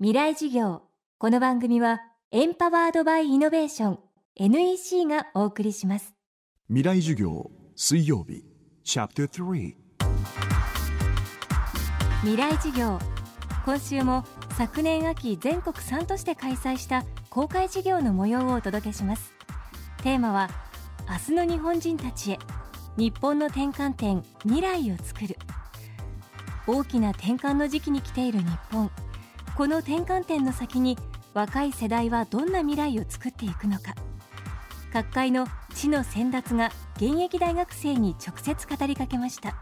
未来事業。この番組はエンパワードバイイノベーション NEC がお送りします。未来授業水曜日チャプター3未来事業。今週も昨年秋全国3都市で開催した公開事業の模様をお届けします。テーマは明日の日本人たちへ日本の転換点未来を作る。大きな転換の時期に来ている日本この転換点の先に若い世代はどんな未来を作っていくのか。各界の地の先達が現役大学生に直接語りかけました。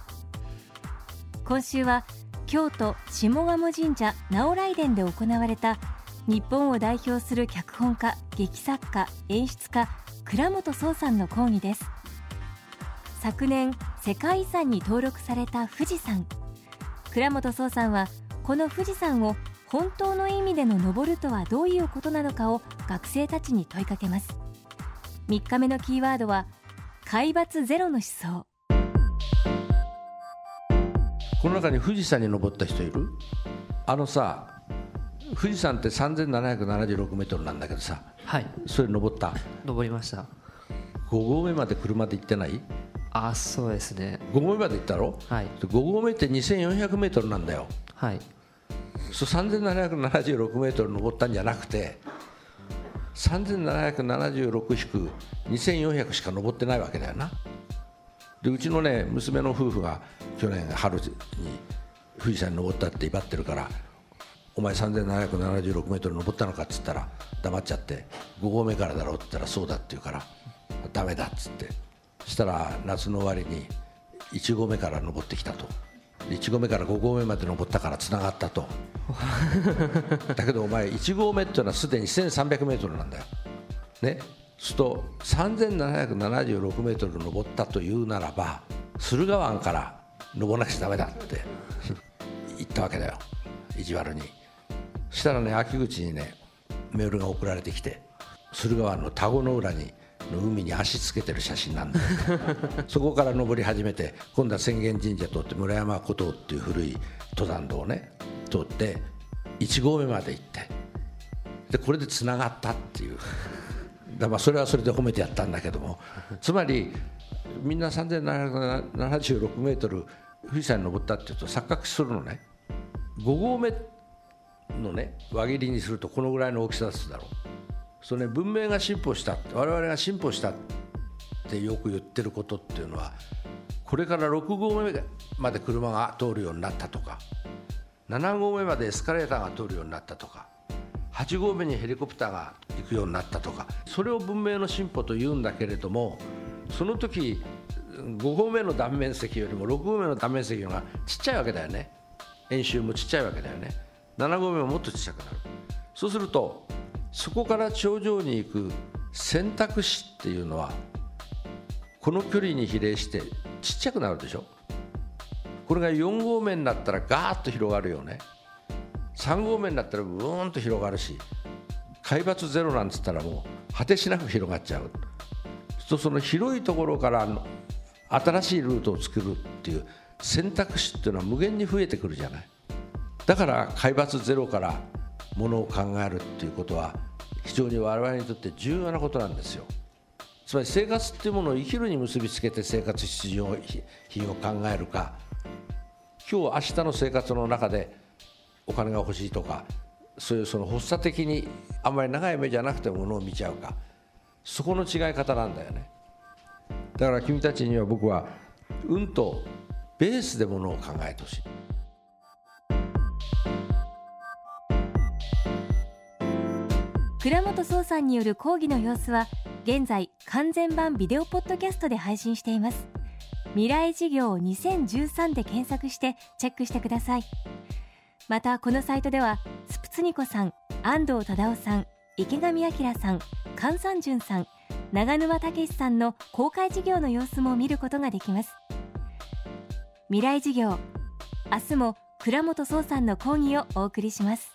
今週は京都下鴨神社直来殿で行われた日本を代表する脚本家劇作家演出家倉本壮さんの講義です。昨年世界遺産に登録された富士山。倉本壮さんはこの富士山を本当の意味での登るとはどういうことなのかを学生たちに問いかけます。3日目のキーワードは海抜ゼロの思想。この中に富士山に登った人いる？あのさ富士山って3776メートルなんだけどさ。はい。それ登った？登りました。5合目まで車で行ってない？あそうですね。5合目まで行ったろ？はい。で5合目って2400メートルなんだよ。はい3776メートル登ったんじゃなくて3776引く2400しか登ってないわけだよな。でうちのね娘の夫婦が去年春に富士山に登ったって威張ってるからお前3776メートル登ったのかっつったら黙っちゃって5合目からだろうって言ったらそうだって言うからダメだっつって。そしたら夏の終わりに1合目から登ってきたと。1合目から5合目まで登ったからつながったと。だけどお前1合目っていうのはすでに1300メートルなんだよ。ね。すると3776メートル登ったというならば駿河湾から登らなくちゃダメだって 言ったわけだよ。意地悪に。そしたらね秋口にねメールが送られてきて駿河湾の田子の裏にの海に足つけてる写真なんだよ。そこから登り始めて今度は浅間神社通って村山古道っていう古い登山道をね通って1合目まで行ってでこれでつながったっていう。だまあそれはそれで褒めてやったんだけども。つまりみんな3776メートル富士山に登ったっていうと錯覚するのね。5合目のね輪切りにするとこのぐらいの大きさですだろう。それ、ね、文明が進歩した我々が進歩したってよく言ってることっていうのはこれから6合目まで車が通るようになったとか7合目までエスカレーターが通るようになったとか8合目にヘリコプターが行くようになったとかそれを文明の進歩というんだけれどもその時5合目の断面積よりも6合目の断面積がちっちゃいわけだよね。円周もちっちゃいわけだよね。7合目ももっとちっちゃくなる。そうするとそこから頂上に行く選択肢っていうのはこの距離に比例してちっちゃくなるでしょ。これが4合目になったらガーッと広がるよね。3合目になったらブーンと広がるし海抜ゼロなんつったらもう果てしなく広がっちゃう。とその広いところから新しいルートを作るっていう選択肢っていうのは無限に増えてくるじゃない。だから海抜ゼロからものを考えるっていうことは非常に我々にとって重要なことなんですよ。つまり生活っていうものを生きるに結びつけて生活必需品を考えるか今日明日の生活の中でお金が欲しいとかそういうその発作的にあんまり長い目じゃなくてものを見ちゃうか。そこの違い方なんだよね。だから君たちには僕はうんとベースでものを考えてほしい。倉本壮さんによる講義の様子は現在完全版ビデオポッドキャストで配信しています。未来事業2013で検索してチェックしてください。またこのサイトではスプツニコさん安藤忠雄さん池上彰さん菅三淳さん長沼武さんの公開事業の様子も見ることができます。未来事業明日も倉本壮さんの講義をお送りします。